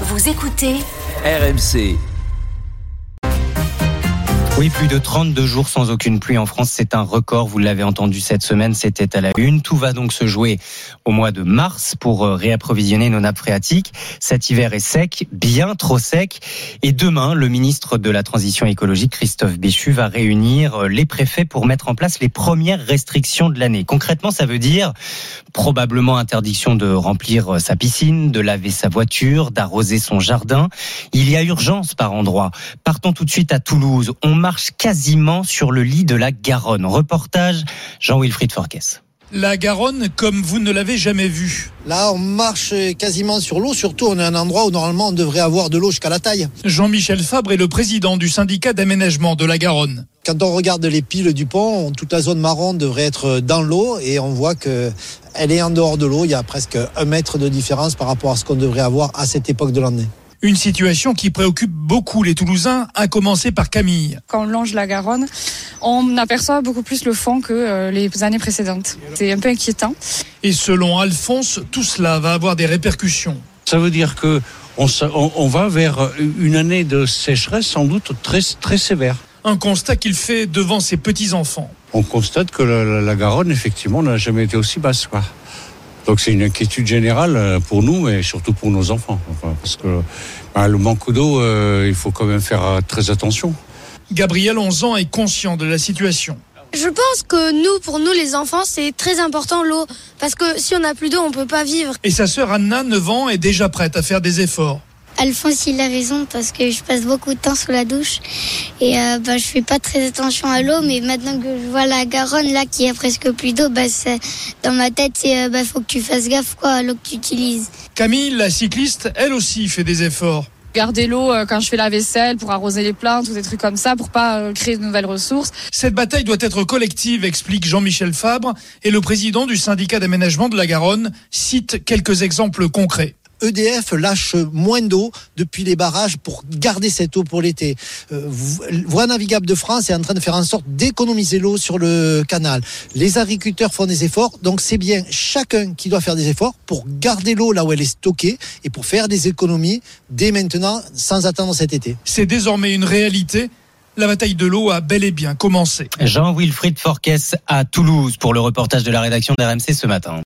Vous écoutez RMC. Oui, plus de 32 jours sans aucune pluie en France, c'est un record. Vous l'avez entendu cette semaine, c'était à la une. Tout va donc se jouer au mois de mars pour euh, réapprovisionner nos nappes phréatiques. Cet hiver est sec, bien trop sec. Et demain, le ministre de la Transition écologique, Christophe Béchu, va réunir euh, les préfets pour mettre en place les premières restrictions de l'année. Concrètement, ça veut dire probablement interdiction de remplir euh, sa piscine, de laver sa voiture, d'arroser son jardin. Il y a urgence par endroit. Partons tout de suite à Toulouse. Marche quasiment sur le lit de la Garonne. Reportage Jean-Wilfried Forquès. La Garonne comme vous ne l'avez jamais vue. Là, on marche quasiment sur l'eau, surtout on est à un endroit où normalement on devrait avoir de l'eau jusqu'à la taille. Jean-Michel Fabre est le président du syndicat d'aménagement de la Garonne. Quand on regarde les piles du pont, toute la zone marron devrait être dans l'eau et on voit que elle est en dehors de l'eau. Il y a presque un mètre de différence par rapport à ce qu'on devrait avoir à cette époque de l'année. Une situation qui préoccupe beaucoup les Toulousains, à commencer par Camille. Quand on longe la Garonne, on aperçoit beaucoup plus le fond que euh, les années précédentes. C'est un peu inquiétant. Et selon Alphonse, tout cela va avoir des répercussions. Ça veut dire que on, on va vers une année de sécheresse sans doute très, très sévère. Un constat qu'il fait devant ses petits-enfants. On constate que la, la Garonne, effectivement, n'a jamais été aussi basse. Quoi. Donc c'est une inquiétude générale euh, pour nous et surtout pour nos enfants. parce que bah, le manque d'eau, euh, il faut quand même faire euh, très attention. Gabriel, 11 ans, est conscient de la situation. Je pense que nous, pour nous les enfants, c'est très important l'eau. Parce que si on n'a plus d'eau, on ne peut pas vivre. Et sa sœur Anna, 9 ans, est déjà prête à faire des efforts. Alphonse, il a raison parce que je passe beaucoup de temps sous la douche et euh, bah, je fais pas très attention à l'eau. Mais maintenant que je vois la Garonne là qui a presque plus d'eau, bah, dans ma tête, c'est euh, bah, faut que tu fasses gaffe quoi à l'eau que tu utilises. Camille, la cycliste, elle aussi fait des efforts. Garder l'eau euh, quand je fais la vaisselle pour arroser les plantes ou des trucs comme ça pour pas euh, créer de nouvelles ressources. Cette bataille doit être collective, explique Jean-Michel Fabre et le président du syndicat d'aménagement de la Garonne cite quelques exemples concrets. EDF lâche moins d'eau depuis les barrages pour garder cette eau pour l'été. Euh, Voie navigable de France est en train de faire en sorte d'économiser l'eau sur le canal. Les agriculteurs font des efforts, donc c'est bien chacun qui doit faire des efforts pour garder l'eau là où elle est stockée et pour faire des économies dès maintenant sans attendre cet été. C'est désormais une réalité la bataille de l'eau a bel et bien commencé. Jean-Wilfried Forquès à Toulouse pour le reportage de la rédaction d'RMC ce matin.